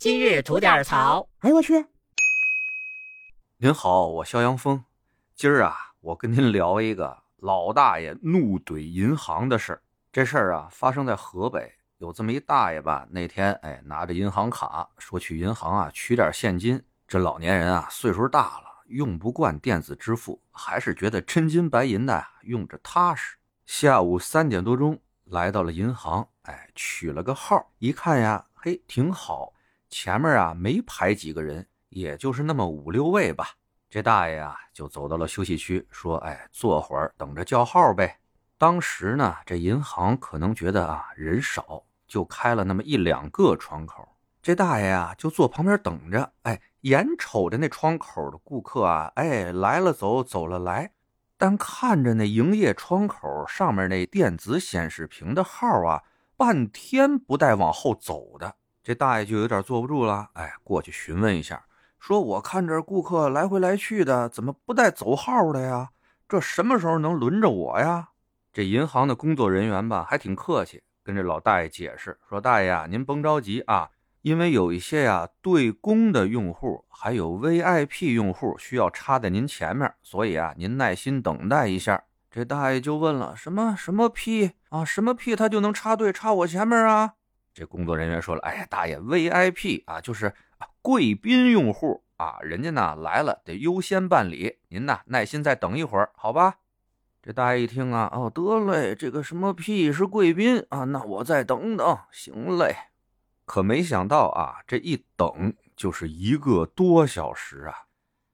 今日吐点槽。哎呦我去！您好，我肖阳峰。今儿啊，我跟您聊一个老大爷怒怼银行的事儿。这事儿啊，发生在河北。有这么一大爷吧，那天哎，拿着银行卡说去银行啊取点现金。这老年人啊，岁数大了，用不惯电子支付，还是觉得真金白银的用着踏实。下午三点多钟来到了银行，哎，取了个号，一看呀，嘿，挺好。前面啊没排几个人，也就是那么五六位吧。这大爷啊就走到了休息区，说：“哎，坐会儿等着叫号呗。”当时呢，这银行可能觉得啊人少，就开了那么一两个窗口。这大爷啊就坐旁边等着，哎，眼瞅着那窗口的顾客啊，哎来了走，走了来，但看着那营业窗口上面那电子显示屏的号啊，半天不带往后走的。这大爷就有点坐不住了，哎，过去询问一下，说：“我看这顾客来回来去的，怎么不带走号的呀？这什么时候能轮着我呀？”这银行的工作人员吧，还挺客气，跟这老大爷解释说：“大爷啊，您甭着急啊，因为有一些呀对公的用户，还有 VIP 用户需要插在您前面，所以啊，您耐心等待一下。”这大爷就问了：“什么什么 P 啊？什么 P 他就能插队插我前面啊？”这工作人员说了：“哎呀，大爷，VIP 啊，就是贵宾用户啊，人家呢来了得优先办理，您呢耐心再等一会儿，好吧？”这大爷一听啊，哦，得嘞，这个什么屁是贵宾啊，那我再等等，行嘞。可没想到啊，这一等就是一个多小时啊，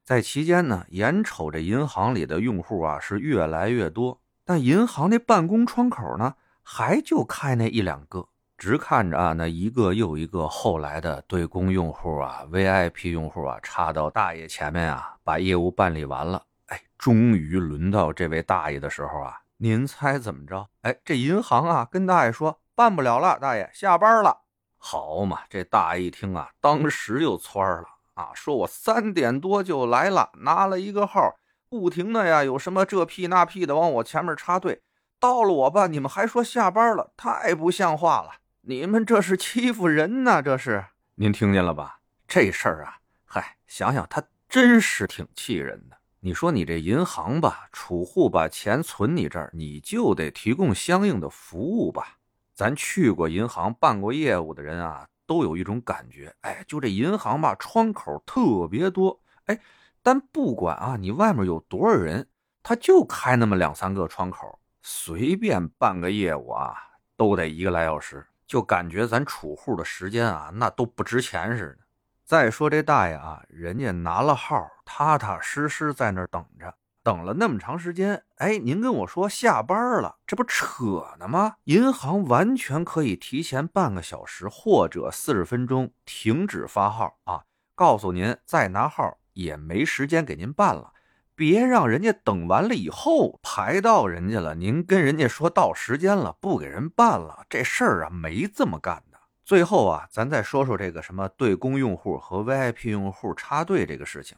在期间呢，眼瞅着银行里的用户啊是越来越多，但银行那办公窗口呢，还就开那一两个。直看着啊，那一个又一个后来的对公用户啊、VIP 用户啊，插到大爷前面啊，把业务办理完了。哎，终于轮到这位大爷的时候啊，您猜怎么着？哎，这银行啊，跟大爷说办不了了，大爷下班了。好嘛，这大爷一听啊，当时就窜了啊，说我三点多就来了，拿了一个号，不停的呀，有什么这屁那屁的往我前面插队，到了我吧，你们还说下班了，太不像话了。你们这是欺负人呢？这是您听见了吧？这事儿啊，嗨，想想他真是挺气人的。你说你这银行吧，储户把钱存你这儿，你就得提供相应的服务吧。咱去过银行办过业务的人啊，都有一种感觉，哎，就这银行吧，窗口特别多，哎，但不管啊，你外面有多少人，他就开那么两三个窗口，随便办个业务啊，都得一个来小时。就感觉咱储户的时间啊，那都不值钱似的。再说这大爷啊，人家拿了号，踏踏实实在那儿等着，等了那么长时间，哎，您跟我说下班了，这不扯呢吗？银行完全可以提前半个小时或者四十分钟停止发号啊，告诉您再拿号也没时间给您办了。别让人家等完了以后排到人家了，您跟人家说到时间了，不给人办了，这事儿啊没这么干的。最后啊，咱再说说这个什么对公用户和 VIP 用户插队这个事情。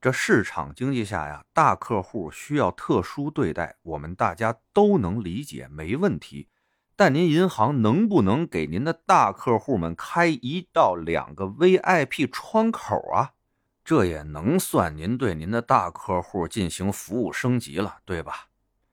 这市场经济下呀，大客户需要特殊对待，我们大家都能理解，没问题。但您银行能不能给您的大客户们开一到两个 VIP 窗口啊？这也能算您对您的大客户进行服务升级了，对吧？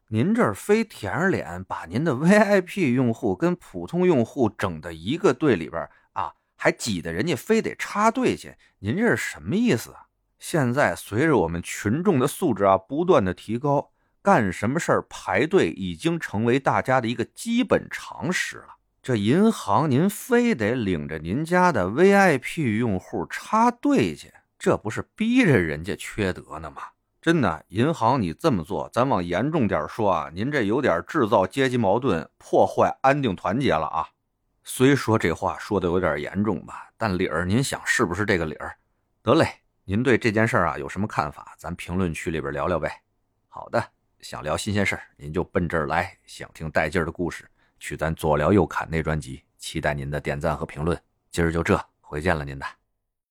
您这儿非舔着脸把您的 VIP 用户跟普通用户整的一个队里边啊，还挤得人家非得插队去，您这是什么意思啊？现在随着我们群众的素质啊不断的提高，干什么事儿排队已经成为大家的一个基本常识了。这银行您非得领着您家的 VIP 用户插队去？这不是逼着人家缺德呢吗？真的，银行你这么做，咱往严重点说啊，您这有点制造阶级矛盾，破坏安定团结了啊。虽说这话说的有点严重吧，但理儿您想是不是这个理儿？得嘞，您对这件事啊有什么看法？咱评论区里边聊聊呗。好的，想聊新鲜事儿，您就奔这儿来；想听带劲儿的故事，去咱左聊右侃那专辑。期待您的点赞和评论。今儿就这，回见了您的。